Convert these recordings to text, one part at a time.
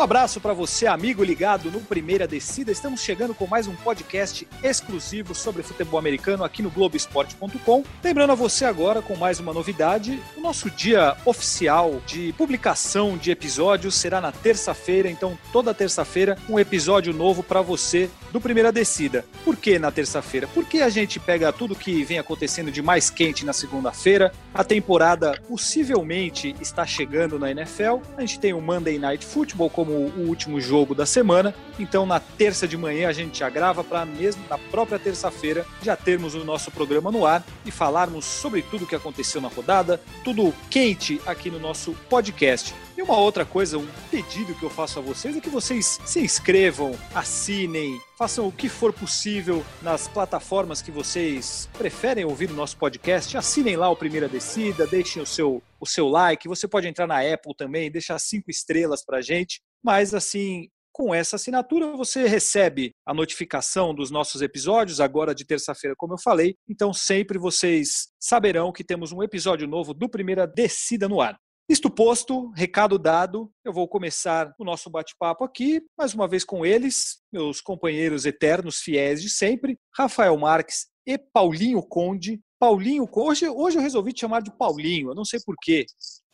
Um abraço para você, amigo ligado no Primeira Descida. Estamos chegando com mais um podcast exclusivo sobre futebol americano aqui no Globoesporte.com. Lembrando a você agora com mais uma novidade: o nosso dia oficial de publicação de episódios será na terça-feira. Então, toda terça-feira, um episódio novo para você do Primeira Descida. Por que na terça-feira? Porque a gente pega tudo que vem acontecendo de mais quente na segunda-feira. A temporada possivelmente está chegando na NFL. A gente tem o Monday Night Football como o último jogo da semana. Então, na terça de manhã, a gente já grava para mesmo na própria terça-feira já termos o nosso programa no ar e falarmos sobre tudo o que aconteceu na rodada, tudo quente aqui no nosso podcast. E uma outra coisa, um pedido que eu faço a vocês é que vocês se inscrevam, assinem, façam o que for possível nas plataformas que vocês preferem ouvir o nosso podcast. Assinem lá o Primeira Descida, deixem o seu, o seu like. Você pode entrar na Apple também, deixar cinco estrelas para gente. Mas assim, com essa assinatura, você recebe a notificação dos nossos episódios, agora de terça-feira, como eu falei. Então, sempre vocês saberão que temos um episódio novo do Primeira Descida no ar. Isto posto, recado dado, eu vou começar o nosso bate-papo aqui, mais uma vez com eles, meus companheiros eternos, fiéis de sempre, Rafael Marques e Paulinho Conde. Paulinho, hoje, hoje eu resolvi te chamar de Paulinho, eu não sei porquê,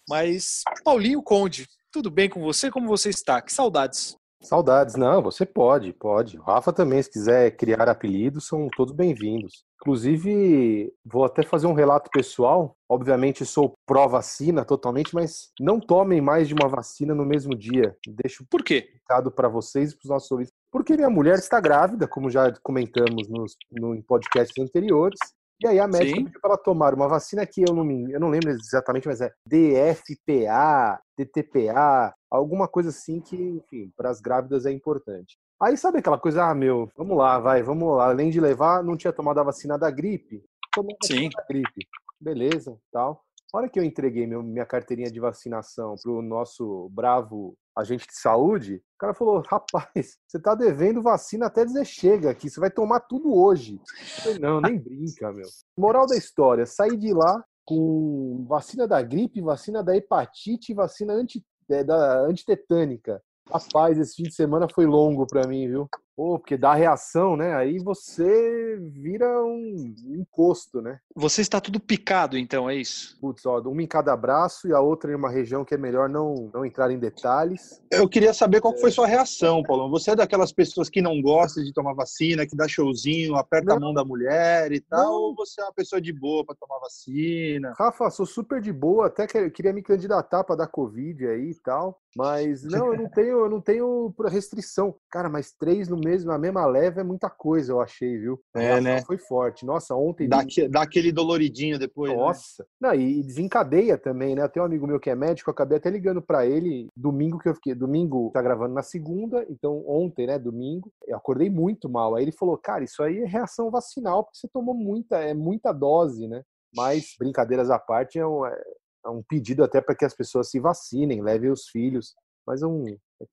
mas Paulinho Conde, tudo bem com você? Como você está? Que saudades. Saudades, não, você pode, pode. O Rafa também, se quiser criar apelidos, são todos bem-vindos. Inclusive, vou até fazer um relato pessoal. Obviamente, sou pró-vacina totalmente, mas não tomem mais de uma vacina no mesmo dia. Deixo Por quê? recado para vocês e para os nossos ouvintes. Porque minha mulher está grávida, como já comentamos nos, no, em podcasts anteriores. E aí a médica Sim. pediu para ela tomar uma vacina que eu não, me, eu não lembro exatamente, mas é DFPA, DTPA, alguma coisa assim que, enfim, para as grávidas é importante. Aí sabe aquela coisa, ah, meu, vamos lá, vai, vamos lá. Além de levar, não tinha tomado a vacina da gripe. Tomou a vacina Sim. da gripe. Beleza, tal. A hora que eu entreguei meu- minha carteirinha de vacinação pro nosso bravo agente de saúde, o cara falou: rapaz, você tá devendo vacina até dizer chega aqui, você vai tomar tudo hoje. Eu falei, não, nem brinca, meu. Moral da história: saí de lá com vacina da gripe, vacina da hepatite vacina anti, é, da antitetânica. Rapaz, esse fim de semana foi longo pra mim, viu? Pô, porque dá reação, né? Aí você vira um encosto, né? Você está tudo picado, então, é isso? Putz, ó, uma em cada braço e a outra em uma região que é melhor não, não entrar em detalhes. Eu queria saber qual foi sua reação, Paulo. Você é daquelas pessoas que não gosta de tomar vacina, que dá showzinho, aperta Não. a mão da mulher e tal, Não. ou você é uma pessoa de boa para tomar vacina? Rafa, sou super de boa, até que queria me candidatar para dar Covid aí e tal. Mas não, eu não tenho, eu não tenho restrição. Cara, mas três no mesmo, a mesma leva é muita coisa, eu achei, viu? É, né? Foi forte. Nossa, ontem. Dá, aque- dá aquele doloridinho depois. né? Nossa. Não, e desencadeia também, né? Tem um amigo meu que é médico, eu acabei até ligando pra ele domingo que eu fiquei. Domingo tá gravando na segunda, então ontem, né? Domingo, eu acordei muito mal. Aí ele falou, cara, isso aí é reação vacinal, porque você tomou muita, é muita dose, né? Mas, brincadeiras à parte, é um, é um pedido até para que as pessoas se vacinem, levem os filhos. Mas é um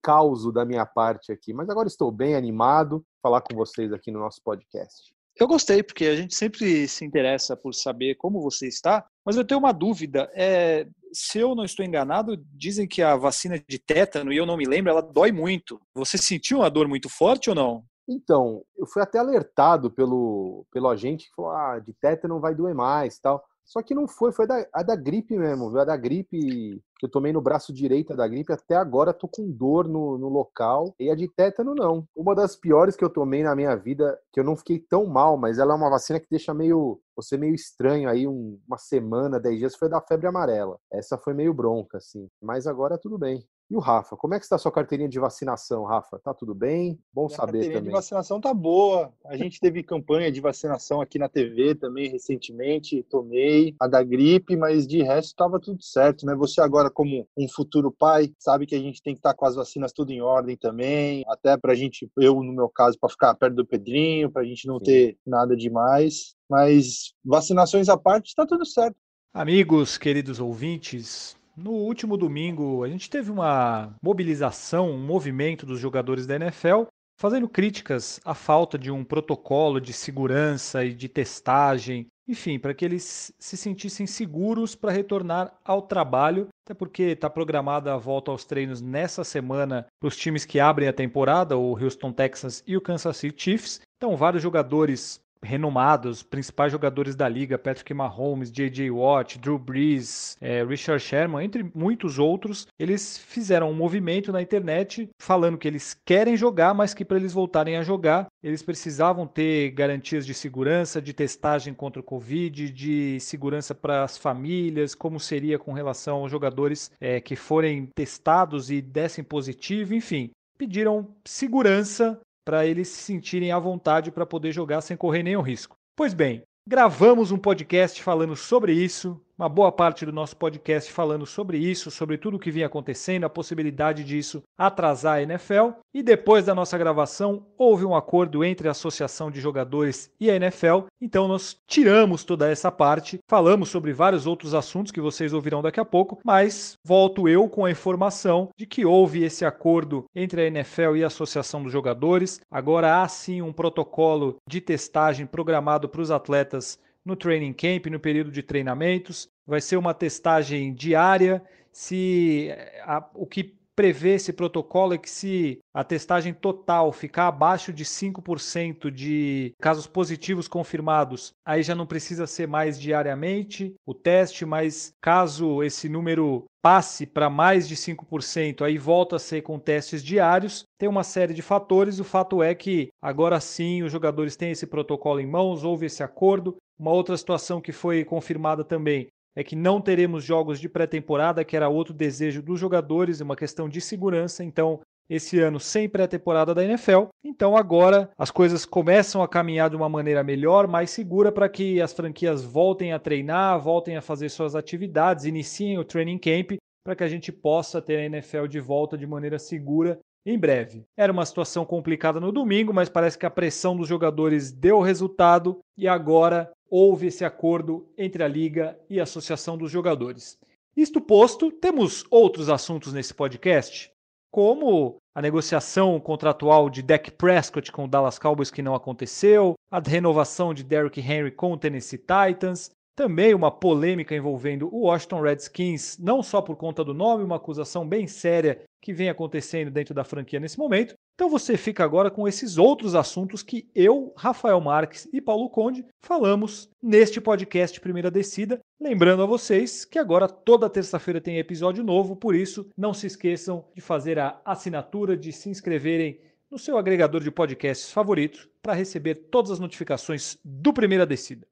caos da minha parte aqui. Mas agora estou bem animado falar com vocês aqui no nosso podcast. Eu gostei, porque a gente sempre se interessa por saber como você está, mas eu tenho uma dúvida. É, se eu não estou enganado, dizem que a vacina de tétano, e eu não me lembro, ela dói muito. Você sentiu uma dor muito forte ou não? Então, eu fui até alertado pelo, pelo agente que falou: ah, de tétano vai doer mais tal. Só que não foi, foi da, a da gripe mesmo, viu? A da gripe que eu tomei no braço direito da gripe, até agora tô com dor no, no local. E a de tétano, não. Uma das piores que eu tomei na minha vida, que eu não fiquei tão mal, mas ela é uma vacina que deixa meio você meio estranho aí, um- uma semana, dez dias, foi da febre amarela. Essa foi meio bronca, assim. Mas agora tudo bem. E o Rafa, como é que está a sua carteirinha de vacinação, Rafa? Tá tudo bem? Bom Minha saber carteirinha também. de vacinação tá boa. A gente teve campanha de vacinação aqui na TV também recentemente. Tomei a da gripe, mas de resto tava tudo certo, né? Você agora, como um futuro pai, sabe que a gente tem que estar com as vacinas tudo em ordem também. Até pra gente, eu no meu caso, para ficar perto do Pedrinho, pra gente não Sim. ter nada demais. Mas vacinações à parte, tá tudo certo. Amigos, queridos ouvintes, no último domingo a gente teve uma mobilização, um movimento dos jogadores da NFL fazendo críticas à falta de um protocolo de segurança e de testagem, enfim, para que eles se sentissem seguros para retornar ao trabalho, até porque está programada a volta aos treinos nessa semana para os times que abrem a temporada, o Houston Texans e o Kansas City Chiefs. Então, vários jogadores renomados, principais jogadores da liga, Patrick Mahomes, J.J. Watt, Drew Brees, é, Richard Sherman, entre muitos outros, eles fizeram um movimento na internet falando que eles querem jogar, mas que para eles voltarem a jogar, eles precisavam ter garantias de segurança, de testagem contra o Covid, de segurança para as famílias, como seria com relação aos jogadores é, que forem testados e dessem positivo, enfim. Pediram segurança para eles se sentirem à vontade para poder jogar sem correr nenhum risco. Pois bem, gravamos um podcast falando sobre isso, uma boa parte do nosso podcast falando sobre isso, sobre tudo o que vinha acontecendo, a possibilidade disso atrasar a NFL. E depois da nossa gravação, houve um acordo entre a Associação de Jogadores e a NFL. Então nós tiramos toda essa parte, falamos sobre vários outros assuntos que vocês ouvirão daqui a pouco, mas volto eu com a informação de que houve esse acordo entre a NFL e a Associação dos Jogadores. Agora há sim um protocolo de testagem programado para os atletas no training camp, no período de treinamentos. Vai ser uma testagem diária. Se a, o que prevê esse protocolo é que se a testagem total ficar abaixo de 5% de casos positivos confirmados, aí já não precisa ser mais diariamente o teste, mas caso esse número passe para mais de 5%, aí volta a ser com testes diários. Tem uma série de fatores. O fato é que agora sim os jogadores têm esse protocolo em mãos, houve esse acordo. Uma outra situação que foi confirmada também é que não teremos jogos de pré-temporada, que era outro desejo dos jogadores, uma questão de segurança. Então, esse ano sem pré-temporada da NFL. Então agora as coisas começam a caminhar de uma maneira melhor, mais segura para que as franquias voltem a treinar, voltem a fazer suas atividades, iniciem o training camp para que a gente possa ter a NFL de volta de maneira segura em breve. Era uma situação complicada no domingo, mas parece que a pressão dos jogadores deu resultado e agora houve esse acordo entre a liga e a associação dos jogadores. Isto posto, temos outros assuntos nesse podcast, como a negociação contratual de Dak Prescott com o Dallas Cowboys que não aconteceu, a renovação de Derrick Henry com o Tennessee Titans, também uma polêmica envolvendo o Washington Redskins, não só por conta do nome, uma acusação bem séria que vem acontecendo dentro da franquia nesse momento. Então você fica agora com esses outros assuntos que eu, Rafael Marques e Paulo Conde falamos neste podcast Primeira Descida. Lembrando a vocês que agora toda terça-feira tem episódio novo, por isso não se esqueçam de fazer a assinatura, de se inscreverem no seu agregador de podcasts favorito para receber todas as notificações do Primeira Descida.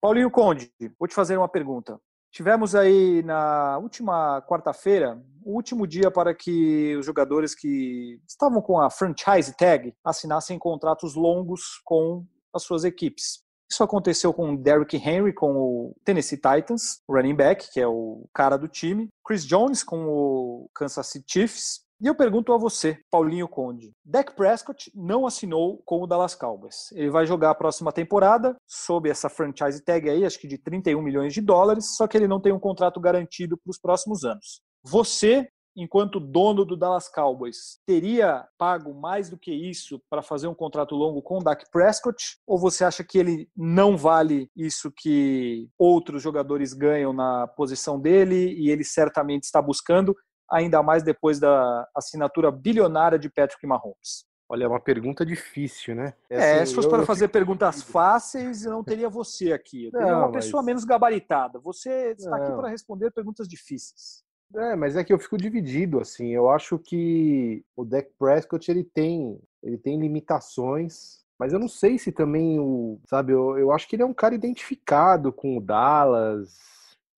Paulinho Conde, vou te fazer uma pergunta. Tivemos aí na última quarta-feira o último dia para que os jogadores que estavam com a franchise tag assinassem contratos longos com as suas equipes. Isso aconteceu com o Derrick Henry com o Tennessee Titans, running back, que é o cara do time, Chris Jones com o Kansas City Chiefs, e eu pergunto a você, Paulinho Conde. Dak Prescott não assinou com o Dallas Cowboys. Ele vai jogar a próxima temporada sob essa franchise tag aí, acho que de 31 milhões de dólares, só que ele não tem um contrato garantido para os próximos anos. Você, enquanto dono do Dallas Cowboys, teria pago mais do que isso para fazer um contrato longo com o Dak Prescott? Ou você acha que ele não vale isso que outros jogadores ganham na posição dele e ele certamente está buscando? Ainda mais depois da assinatura bilionária de Patrick Mahomes? Olha, é uma pergunta difícil, né? É, é assim, se fosse para fazer perguntas fáceis, eu não teria você aqui. Eu teria não, uma mas... pessoa menos gabaritada. Você está não. aqui para responder perguntas difíceis. É, mas é que eu fico dividido, assim. Eu acho que o Dak Prescott, ele tem, ele tem limitações, mas eu não sei se também o, sabe, eu, eu acho que ele é um cara identificado com o Dallas.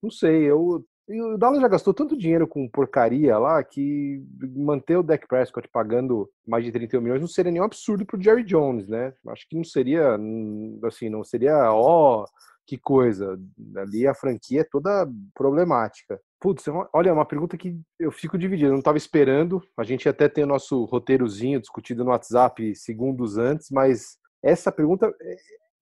Não sei, eu e o Dallas já gastou tanto dinheiro com porcaria lá que manter o Dak Prescott pagando mais de 31 milhões não seria nenhum absurdo pro Jerry Jones, né? Acho que não seria, assim, não seria, ó, oh, que coisa. Ali a franquia é toda problemática. Putz, é olha, é uma pergunta que eu fico dividido. Eu não estava esperando. A gente até tem o nosso roteirozinho discutido no WhatsApp segundos antes, mas essa pergunta, é,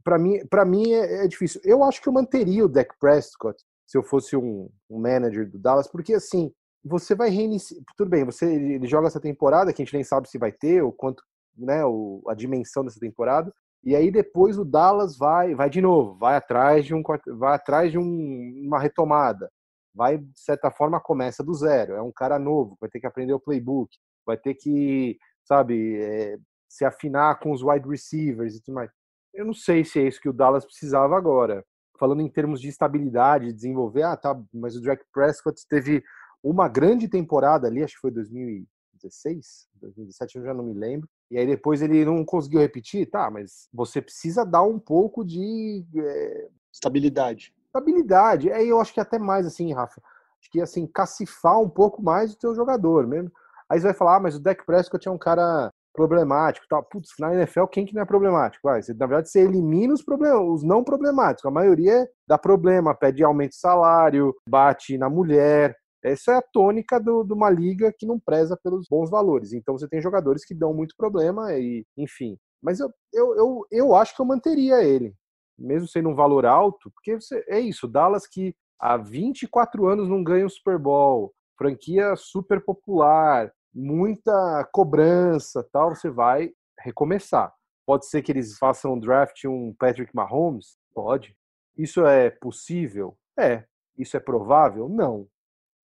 para mim, para mim é, é, difícil. Eu acho que eu manteria o Dak Prescott se eu fosse um, um manager do Dallas, porque assim, você vai reiniciar. Tudo bem, você ele joga essa temporada, que a gente nem sabe se vai ter, ou quanto né, o, a dimensão dessa temporada. E aí depois o Dallas vai, vai de novo, vai atrás de um, vai atrás de um, uma retomada, vai de certa forma começa do zero. É um cara novo, vai ter que aprender o playbook, vai ter que, sabe, é, se afinar com os wide receivers e tudo mais. Eu não sei se é isso que o Dallas precisava agora. Falando em termos de estabilidade, desenvolver, ah, tá, mas o Drake Prescott teve uma grande temporada ali, acho que foi 2016, 2017, eu já não me lembro. E aí depois ele não conseguiu repetir, tá, mas você precisa dar um pouco de é... estabilidade. Estabilidade. Aí eu acho que até mais assim, Rafa. Acho que assim, cacifar um pouco mais o teu jogador mesmo. Aí você vai falar, ah, mas o Dak Prescott é um cara problemático, tal. Putz, na NFL quem que não é problemático? Vai, na verdade você elimina os problemas, os não problemáticos. A maioria dá problema, pede aumento de salário, bate na mulher, essa é a tônica do, de uma liga que não preza pelos bons valores. Então você tem jogadores que dão muito problema e, enfim. Mas eu, eu, eu, eu acho que eu manteria ele, mesmo sendo um valor alto, porque você, é isso, Dallas que há 24 anos não ganha um Super Bowl, franquia super popular, muita cobrança, tal, você vai recomeçar. Pode ser que eles façam um draft um Patrick Mahomes? Pode. Isso é possível? É. Isso é provável? Não.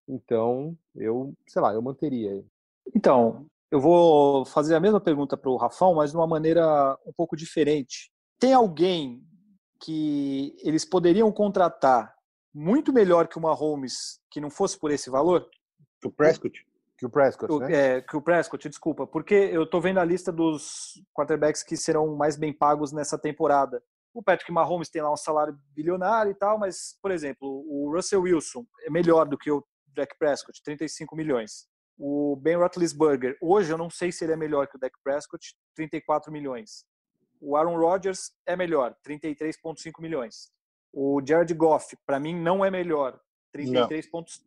Então, eu, sei lá, eu manteria ele. Então, eu vou fazer a mesma pergunta para o Rafão, mas de uma maneira um pouco diferente. Tem alguém que eles poderiam contratar muito melhor que o Mahomes que não fosse por esse valor? Que o Prescott? Que o Prescott, né? É, que o Prescott, desculpa. Porque eu estou vendo a lista dos quarterbacks que serão mais bem pagos nessa temporada. O Patrick Mahomes tem lá um salário bilionário e tal, mas, por exemplo, o Russell Wilson é melhor do que o Dak Prescott, 35 milhões. O Ben Roethlisberger, hoje eu não sei se ele é melhor que o Dak Prescott, 34 milhões. O Aaron Rodgers é melhor, 33,5 milhões. O Jared Goff, para mim, não é melhor, 33,5.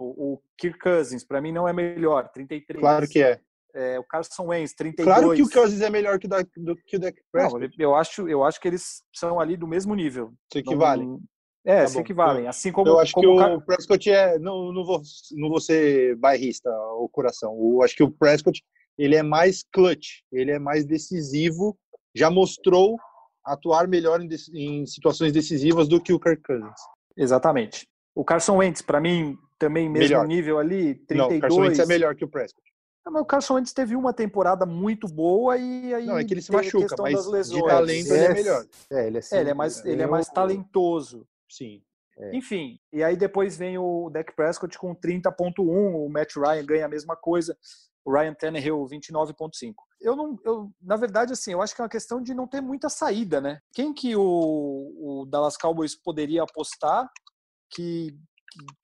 O Kirk Cousins, para mim, não é melhor, 33. Claro que é. é o Carson Wentz, 32. Claro que o Cousins é melhor que o Dak, do, que o Dak Prescott. Não, eu, acho, eu acho que eles são ali do mesmo nível. Se equivalem. Não, é, tá se equivalem. Assim como. Eu acho como que o, Prescott é. Não, não, vou, não vou ser bairrista, o coração. Eu acho que o Prescott ele é mais clutch, ele é mais decisivo. Já mostrou atuar melhor em, em situações decisivas do que o Kirk Cousins. Exatamente. O Carson Wentz, para mim, também mesmo melhor. nível ali, 32. Não, o Carson Wentz é melhor que o Prescott. Não, mas o Carson Wentz teve uma temporada muito boa e aí não é que ele se machuca, mas de talento é, ele é melhor. É, ele é, é, ele é mais, ele é mais talentoso. Sim. É. Enfim, e aí depois vem o Dak Prescott com 30.1, o Matt Ryan ganha a mesma coisa, o Ryan Tannehill 29.5. Eu não, eu, na verdade, assim, eu acho que é uma questão de não ter muita saída, né? Quem que o, o Dallas Cowboys poderia apostar que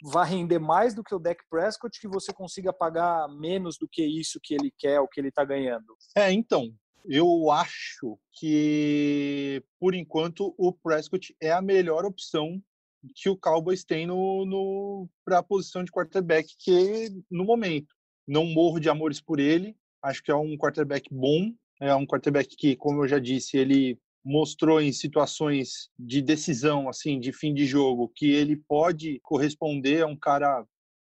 vai render mais do que o Dak Prescott, que você consiga pagar menos do que isso que ele quer, o que ele está ganhando? É, então, eu acho que, por enquanto, o Prescott é a melhor opção que o Cowboys tem no, no para a posição de quarterback, que no momento não morro de amores por ele. Acho que é um quarterback bom, é um quarterback que, como eu já disse, ele mostrou em situações de decisão, assim, de fim de jogo, que ele pode corresponder a um cara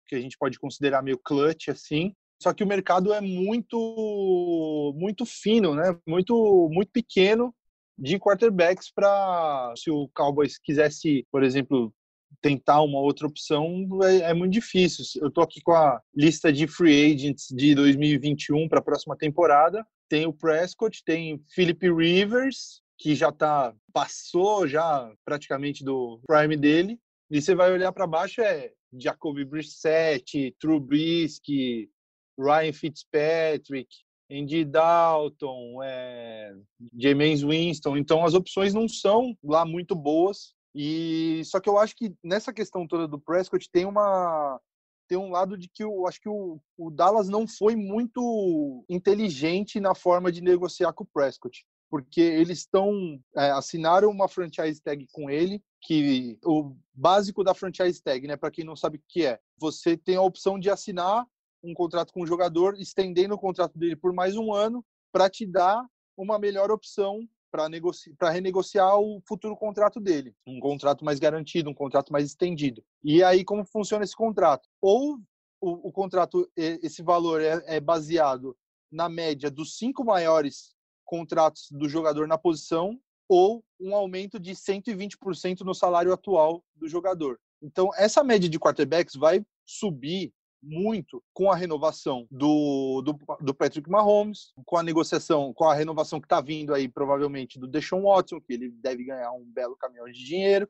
que a gente pode considerar meio clutch, assim. Só que o mercado é muito, muito fino, né? Muito, muito pequeno de quarterbacks para se o Cowboys quisesse, por exemplo, tentar uma outra opção é, é, muito difícil. Eu estou aqui com a lista de free agents de 2021 para a próxima temporada. Tem o Prescott, tem Philip Rivers, que já tá passou já praticamente do prime dele. E você vai olhar para baixo é Jacoby Brissett, Trubisky, Ryan Fitzpatrick, Andy Dalton, é, James Winston. Então as opções não são lá muito boas. E só que eu acho que nessa questão toda do Prescott tem uma tem um lado de que eu acho que o, o Dallas não foi muito inteligente na forma de negociar com o Prescott, porque eles estão é, assinaram uma franchise tag com ele que o básico da franchise tag, né, para quem não sabe o que é, você tem a opção de assinar um contrato com o jogador, estendendo o contrato dele por mais um ano para te dar uma melhor opção para negoci renegociar o futuro contrato dele. Um contrato mais garantido, um contrato mais estendido. E aí, como funciona esse contrato? Ou o, o contrato, esse valor é, é baseado na média dos cinco maiores contratos do jogador na posição ou um aumento de 120% no salário atual do jogador. Então, essa média de quarterbacks vai subir muito com a renovação do, do, do, Patrick Mahomes, com a negociação, com a renovação que está vindo aí, provavelmente, do Deshaun Watson, que ele deve ganhar um belo caminhão de dinheiro,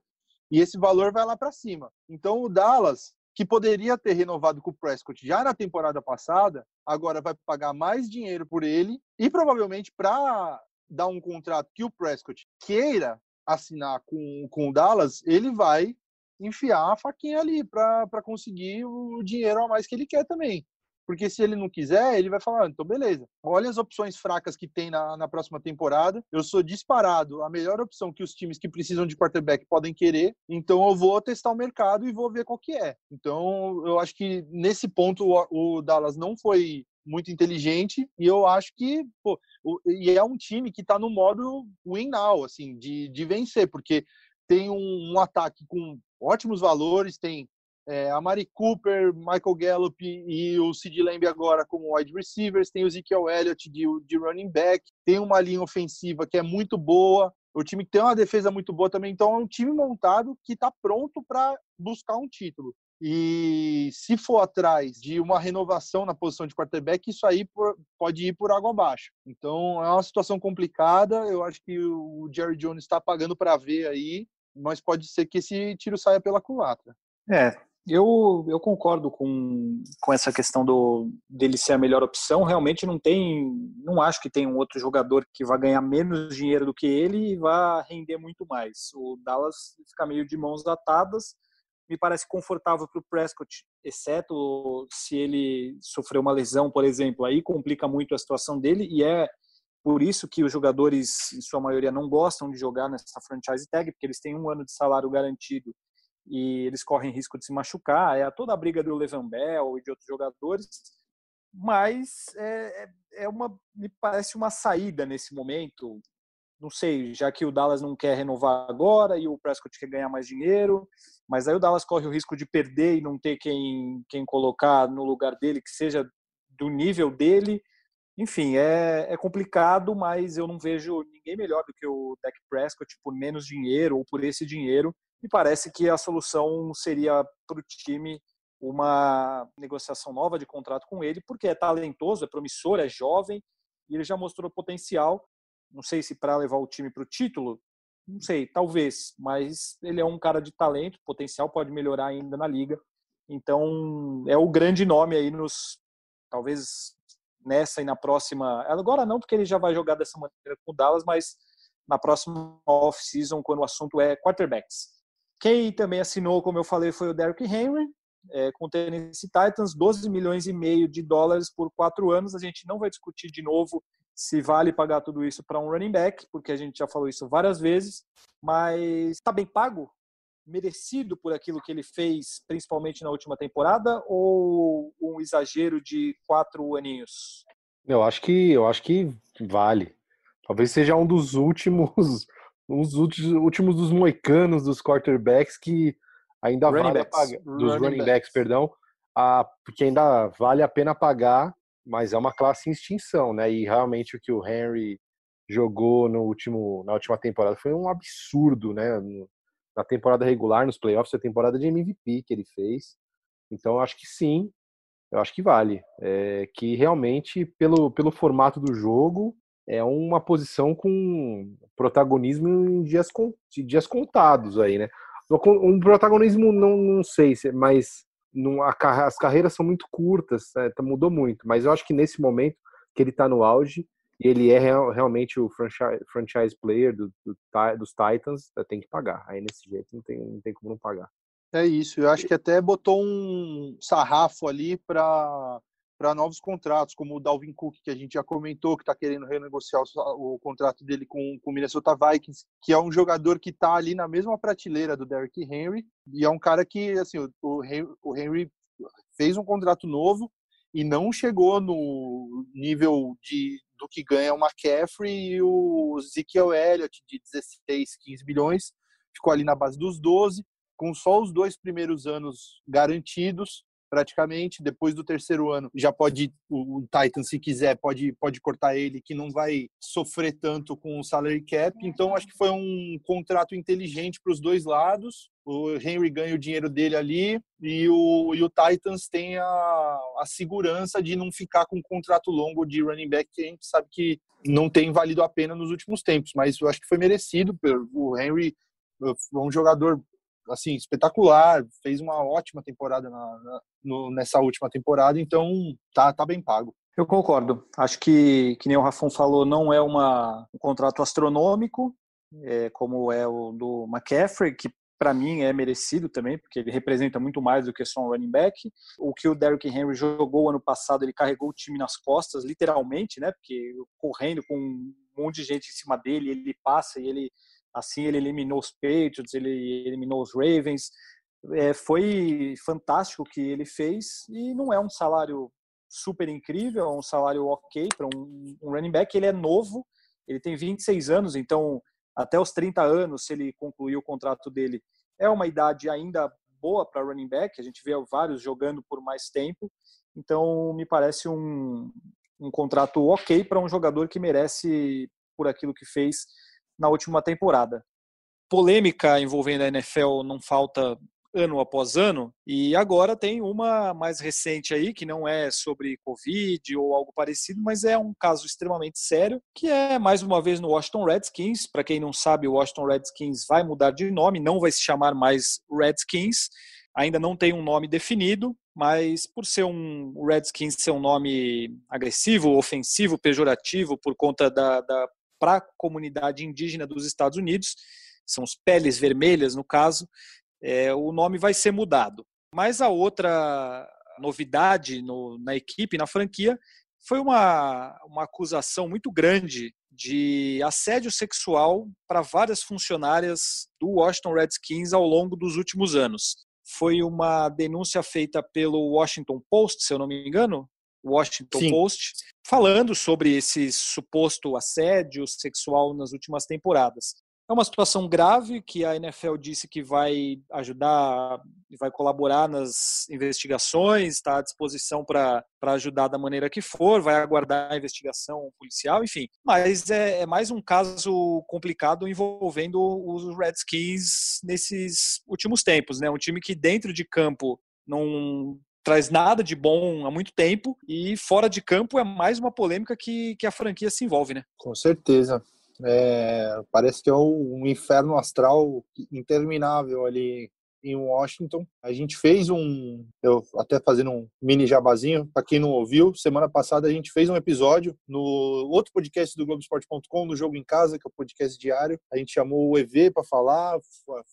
e esse valor vai lá para cima. Então, o Dallas, que poderia ter renovado com o Prescott já na temporada passada, agora vai pagar mais dinheiro por ele, e provavelmente para dar um contrato que o Prescott queira assinar com, com o Dallas, ele vai enfiar a faquinha ali para conseguir o dinheiro a mais que ele quer também. Porque se ele não quiser, ele vai falar, ah, então beleza. Olha as opções fracas que tem na, na próxima temporada. Eu sou disparado a melhor opção que os times que precisam de quarterback podem querer. Então eu vou testar o mercado e vou ver qual que é. Então eu acho que nesse ponto o, o Dallas não foi muito inteligente e eu acho que pô, o, e é um time que está no modo win now, assim, de, de vencer, porque tem um, um ataque com ótimos valores, tem é, a Mari Cooper, Michael Gallup e o Sid Lamb agora como wide receivers, tem o Ezekiel Elliott de, de running back, tem uma linha ofensiva que é muito boa, o time tem uma defesa muito boa também, então é um time montado que está pronto para buscar um título. E se for atrás de uma renovação na posição de quarterback, isso aí pode ir por água abaixo. Então é uma situação complicada. Eu acho que o Jerry Jones está pagando para ver aí mas pode ser que esse tiro saia pela culatra. É, eu, eu concordo com, com essa questão do, dele ser a melhor opção. Realmente não tem, não acho que tem um outro jogador que vai ganhar menos dinheiro do que ele e vá render muito mais. O Dallas fica meio de mãos atadas. Me parece confortável para o Prescott, exceto se ele sofreu uma lesão, por exemplo. Aí complica muito a situação dele e é por isso que os jogadores, em sua maioria, não gostam de jogar nessa franchise tag, porque eles têm um ano de salário garantido e eles correm risco de se machucar. É toda a briga do Levan Bell e de outros jogadores, mas é, é, é uma, me parece uma saída nesse momento. Não sei, já que o Dallas não quer renovar agora e o Prescott quer ganhar mais dinheiro, mas aí o Dallas corre o risco de perder e não ter quem, quem colocar no lugar dele que seja do nível dele enfim, é, é complicado, mas eu não vejo ninguém melhor do que o Dak Prescott por menos dinheiro ou por esse dinheiro. Me parece que a solução seria para o time uma negociação nova de contrato com ele, porque é talentoso, é promissor, é jovem e ele já mostrou potencial. Não sei se para levar o time para o título, não sei, talvez, mas ele é um cara de talento, potencial pode melhorar ainda na liga. Então é o grande nome aí nos talvez nessa e na próxima. Agora não, porque ele já vai jogar dessa maneira com o Dallas, mas na próxima off-season, quando o assunto é quarterbacks. Quem também assinou, como eu falei, foi o Derrick Henry, é, com o Tennessee Titans, 12 milhões e meio de dólares por quatro anos. A gente não vai discutir de novo se vale pagar tudo isso para um running back, porque a gente já falou isso várias vezes, mas está bem pago? merecido por aquilo que ele fez, principalmente na última temporada, ou um exagero de quatro aninhos? Eu acho que eu acho que vale. Talvez seja um dos últimos, uns últimos dos moicanos dos quarterbacks que ainda running vale backs. pagar, dos running, running backs, backs, perdão, a, porque ainda vale a pena pagar, mas é uma classe em extinção, né? E realmente o que o Henry jogou no último, na última temporada foi um absurdo, né? na temporada regular, nos playoffs, a temporada de MVP que ele fez. Então, eu acho que sim, eu acho que vale. É, que realmente, pelo, pelo formato do jogo, é uma posição com protagonismo em dias, dias contados aí, né? Um protagonismo, não, não sei, mas não, a, as carreiras são muito curtas, né? mudou muito, mas eu acho que nesse momento que ele está no auge, ele é real, realmente o franchise, franchise player do, do, dos Titans, tem que pagar. Aí nesse jeito não tem, não tem como não pagar. É isso, eu acho que até botou um sarrafo ali para para novos contratos, como o Dalvin Cook, que a gente já comentou, que está querendo renegociar o, o, contrato dele com o Minnesota Vikings, que é um jogador que está ali na mesma prateleira do Derrick Henry, e é um cara que, assim, o, o Henry fez um contrato novo e não chegou no nível de do que ganha o McCaffrey e o Ezekiel Elliott de 16, 15 milhões, ficou ali na base dos 12, com só os dois primeiros anos garantidos. Praticamente. Depois do terceiro ano, já pode, o, o Titan, se quiser, pode, pode cortar ele, que não vai sofrer tanto com o salary cap. Então, acho que foi um contrato inteligente para os dois lados. O Henry ganha o dinheiro dele ali e o, e o Titans tem a, a segurança de não ficar com um contrato longo de running back que a gente sabe que não tem valido a pena nos últimos tempos. Mas eu acho que foi merecido. O Henry foi um jogador assim espetacular, fez uma ótima temporada na, na, no, nessa última temporada, então tá, tá bem pago. Eu concordo. Acho que, que nem o Rafon falou, não é uma, um contrato astronômico, é, como é o do McCaffrey, que para mim é merecido também, porque ele representa muito mais do que só um running back. O que o Derrick Henry jogou ano passado, ele carregou o time nas costas, literalmente, né? Porque correndo com um monte de gente em cima dele, ele passa e ele Assim, ele eliminou os Patriots, ele eliminou os Ravens. É, foi fantástico o que ele fez e não é um salário super incrível, é um salário ok para um, um, running back. Ele é novo, ele tem 26 anos, então até os 30 anos, se ele concluir o contrato dele, é uma idade ainda boa para running back. A gente vê vários jogando por mais tempo, então me parece um, um contrato ok para um jogador que merece por aquilo que fez na última temporada. Polêmica envolvendo a NFL não falta ano após ano, e agora tem uma mais recente aí, que não é sobre Covid ou algo parecido, mas é um caso extremamente sério, que é mais uma vez no Washington Redskins. Para quem não sabe, o Washington Redskins vai mudar de nome, não vai se chamar mais Redskins, ainda não tem um nome definido, mas por ser um Redskins ser um nome agressivo, ofensivo, pejorativo, por conta da, da para a comunidade indígena dos Estados Unidos, são os peles vermelhas no caso, é, o nome vai ser mudado. Mas a outra novidade no, na equipe, na franquia, foi uma, uma acusação muito grande de assédio sexual para várias funcionárias do Washington Redskins ao longo dos últimos anos. Foi uma denúncia feita pelo Washington Post, se eu não me engano, Washington Sim. Post, falando sobre esse suposto assédio sexual nas últimas temporadas. É uma situação grave que a NFL disse que vai ajudar e vai colaborar nas investigações, está à disposição para ajudar da maneira que for, vai aguardar a investigação policial, enfim. Mas é, é mais um caso complicado envolvendo os Redskins nesses últimos tempos, né? Um time que dentro de campo não traz nada de bom há muito tempo e fora de campo é mais uma polêmica que, que a franquia se envolve, né? Com certeza. É, parece que é um inferno astral interminável ali em Washington. A gente fez um, eu até fazendo um mini jabazinho, para quem não ouviu, semana passada a gente fez um episódio no outro podcast do Globoesporte.com, no Jogo em Casa, que é o podcast diário. A gente chamou o EV para falar,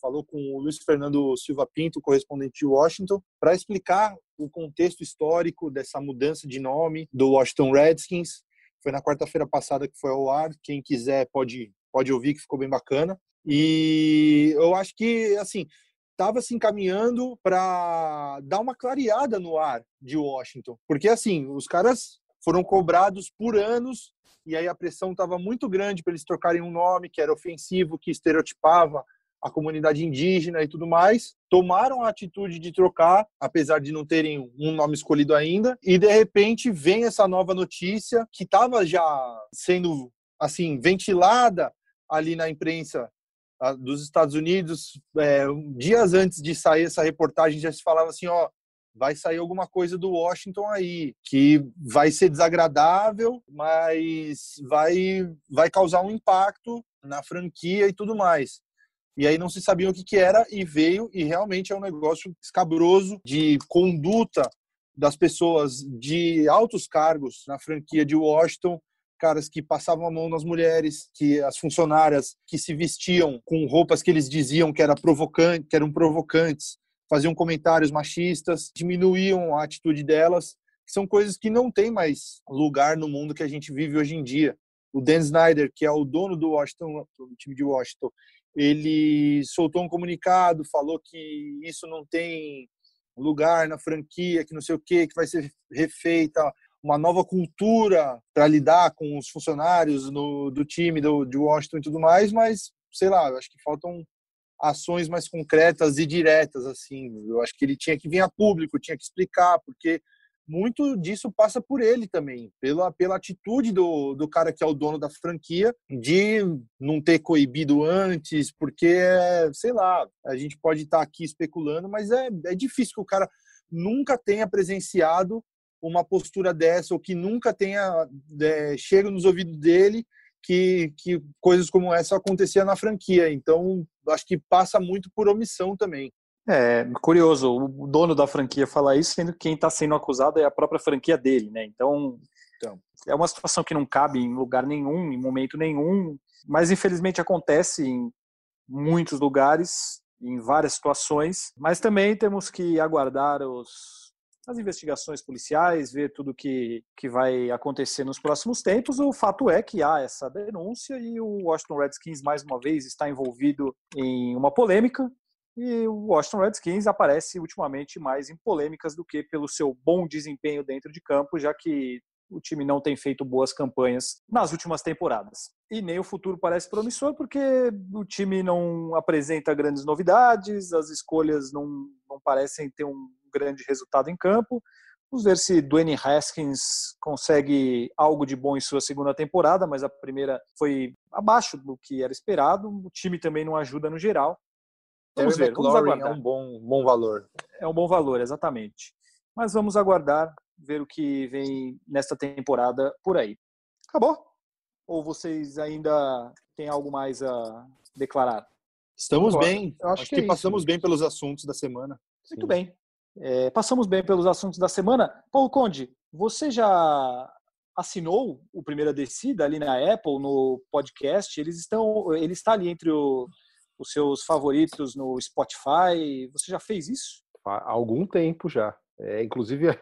falou com o Luiz Fernando Silva Pinto, correspondente de Washington, para explicar o contexto histórico dessa mudança de nome do Washington Redskins. Foi na quarta-feira passada que foi ao ar. Quem quiser pode pode ouvir que ficou bem bacana. E eu acho que assim, estava se encaminhando para dar uma clareada no ar de Washington. Porque, assim, os caras foram cobrados por anos e aí a pressão estava muito grande para eles trocarem um nome que era ofensivo, que estereotipava a comunidade indígena e tudo mais. Tomaram a atitude de trocar, apesar de não terem um nome escolhido ainda, e de repente vem essa nova notícia que estava já sendo assim ventilada ali na imprensa dos Estados Unidos, é, dias antes de sair essa reportagem, já se falava assim, ó, vai sair alguma coisa do Washington aí, que vai ser desagradável, mas vai, vai causar um impacto na franquia e tudo mais. E aí não se sabia o que, que era e veio, e realmente é um negócio escabroso de conduta das pessoas de altos cargos na franquia de Washington caras que passavam a mão nas mulheres, que as funcionárias que se vestiam com roupas que eles diziam que, era provocante, que eram provocantes, faziam comentários machistas, diminuíam a atitude delas, que são coisas que não tem mais lugar no mundo que a gente vive hoje em dia. O Dan Snyder, que é o dono do Washington, do time de Washington, ele soltou um comunicado, falou que isso não tem lugar na franquia, que não sei o que, que vai ser refeita uma nova cultura para lidar com os funcionários no, do time do, de Washington e tudo mais, mas sei lá, acho que faltam ações mais concretas e diretas, assim. Eu acho que ele tinha que vir a público, tinha que explicar, porque muito disso passa por ele também, pela, pela atitude do, do cara que é o dono da franquia, de não ter coibido antes, porque, sei lá, a gente pode estar aqui especulando, mas é, é difícil que o cara nunca tenha presenciado uma postura dessa, ou que nunca tenha é, chega nos ouvidos dele que, que coisas como essa acontecia na franquia. Então, acho que passa muito por omissão também. É curioso, o dono da franquia falar isso, sendo que quem está sendo acusado é a própria franquia dele, né? Então, então, é uma situação que não cabe em lugar nenhum, em momento nenhum, mas infelizmente acontece em muitos lugares, em várias situações. Mas também temos que aguardar os as investigações policiais, ver tudo que, que vai acontecer nos próximos tempos. O fato é que há essa denúncia e o Washington Redskins, mais uma vez, está envolvido em uma polêmica. E o Washington Redskins aparece ultimamente mais em polêmicas do que pelo seu bom desempenho dentro de campo, já que o time não tem feito boas campanhas nas últimas temporadas. E nem o futuro parece promissor, porque o time não apresenta grandes novidades, as escolhas não, não parecem ter um grande resultado em campo. Vamos ver se Dwayne Haskins consegue algo de bom em sua segunda temporada, mas a primeira foi abaixo do que era esperado. O time também não ajuda no geral. Vamos ver, vamos aguardar. É um bom, bom valor. É um bom valor, exatamente. Mas vamos aguardar, ver o que vem nesta temporada por aí. Acabou? Ou vocês ainda têm algo mais a declarar? Estamos bem. Eu acho, acho que, que é passamos bem pelos assuntos da semana. Muito Sim. bem. É, passamos bem pelos assuntos da semana. Paulo Conde, você já assinou o Primeira Descida ali na Apple, no podcast? Eles estão, ele está ali entre o, os seus favoritos no Spotify. Você já fez isso? Há algum tempo já. É, inclusive, é,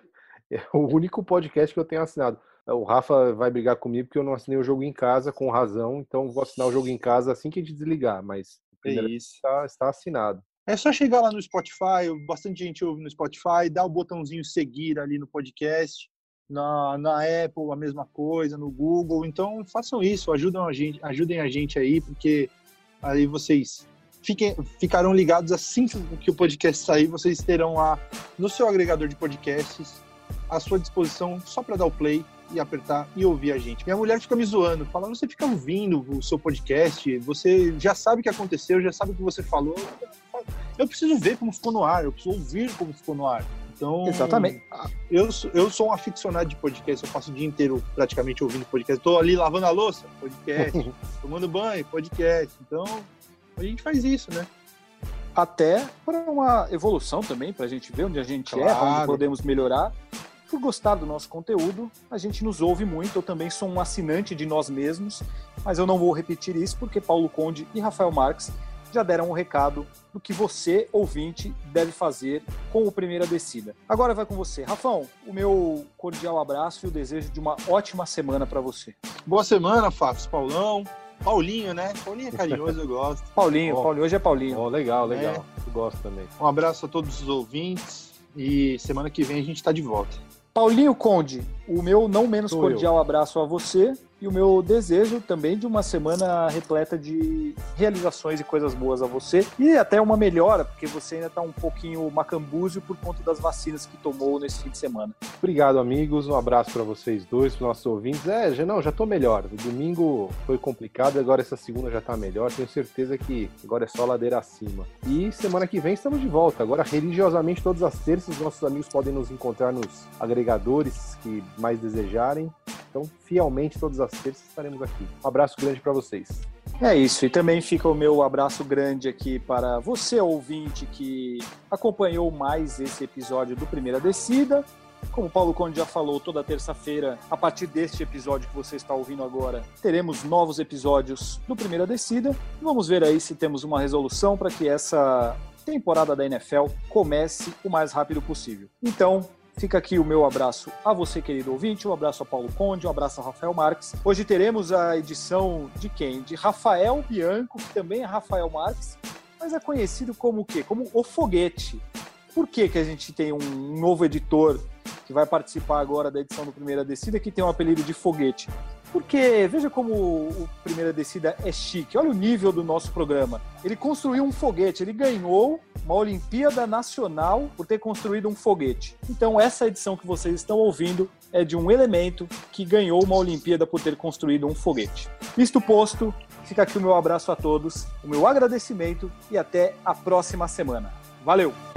é o único podcast que eu tenho assinado. O Rafa vai brigar comigo porque eu não assinei o jogo em casa com razão, então vou assinar o jogo em casa assim que a gente desligar, mas é isso. Está, está assinado. É só chegar lá no Spotify, bastante gente ouve no Spotify, dá o botãozinho seguir ali no podcast, na, na Apple a mesma coisa, no Google. Então façam isso, ajudam a gente, ajudem a gente aí, porque aí vocês fiquem, ficarão ligados assim que o podcast sair, vocês terão lá no seu agregador de podcasts à sua disposição só para dar o play e apertar e ouvir a gente. Minha mulher fica me zoando, falando, você fica ouvindo o seu podcast, você já sabe o que aconteceu, já sabe o que você falou eu preciso ver como ficou no ar, eu preciso ouvir como ficou no ar. Então, Exatamente. Eu, eu sou um aficionado de podcast, eu passo o dia inteiro praticamente ouvindo podcast. Estou ali lavando a louça, podcast. tomando banho, podcast. Então, a gente faz isso, né? Até para uma evolução também, para a gente ver onde a gente claro. erra, onde podemos melhorar. Por gostar do nosso conteúdo, a gente nos ouve muito. Eu também sou um assinante de nós mesmos, mas eu não vou repetir isso porque Paulo Conde e Rafael Marques já deram um recado do que você, ouvinte, deve fazer com o Primeira Descida. Agora vai com você. Rafão, o meu cordial abraço e o desejo de uma ótima semana para você. Boa semana, Fafs, Paulão. Paulinho, né? Paulinho é carinhoso, eu gosto. Paulinho, oh, Paulinho, hoje é Paulinho. Oh, legal, legal. É. Eu gosto também. Um abraço a todos os ouvintes e semana que vem a gente está de volta. Paulinho Conde, o meu não menos Sou cordial eu. abraço a você e o meu desejo também de uma semana repleta de realizações e coisas boas a você e até uma melhora, porque você ainda está um pouquinho macambúzio por conta das vacinas que tomou nesse fim de semana. Obrigado, amigos. Um abraço para vocês dois, para nossos ouvintes. É, já não, já tô melhor. O domingo foi complicado, agora essa segunda já tá melhor. Tenho certeza que agora é só ladeira acima. E semana que vem estamos de volta. Agora religiosamente todas as terças nossos amigos podem nos encontrar nos agregadores que mais desejarem. Então, fielmente, todas as terças estaremos aqui. Um abraço grande para vocês. É isso, e também fica o meu abraço grande aqui para você, ouvinte, que acompanhou mais esse episódio do Primeira Descida. Como o Paulo Conde já falou, toda terça-feira, a partir deste episódio que você está ouvindo agora, teremos novos episódios do Primeira Descida. Vamos ver aí se temos uma resolução para que essa temporada da NFL comece o mais rápido possível. Então, Fica aqui o meu abraço a você, querido ouvinte, um abraço a Paulo Conde, um abraço a Rafael Marques. Hoje teremos a edição de quem? De Rafael Bianco, que também é Rafael Marques, mas é conhecido como o quê? Como o Foguete. Por que, que a gente tem um novo editor que vai participar agora da edição do Primeira Descida que tem o um apelido de Foguete? Porque veja como o Primeira Descida é chique. Olha o nível do nosso programa. Ele construiu um foguete, ele ganhou uma Olimpíada Nacional por ter construído um foguete. Então, essa edição que vocês estão ouvindo é de um elemento que ganhou uma Olimpíada por ter construído um foguete. Isto posto, fica aqui o meu abraço a todos, o meu agradecimento e até a próxima semana. Valeu!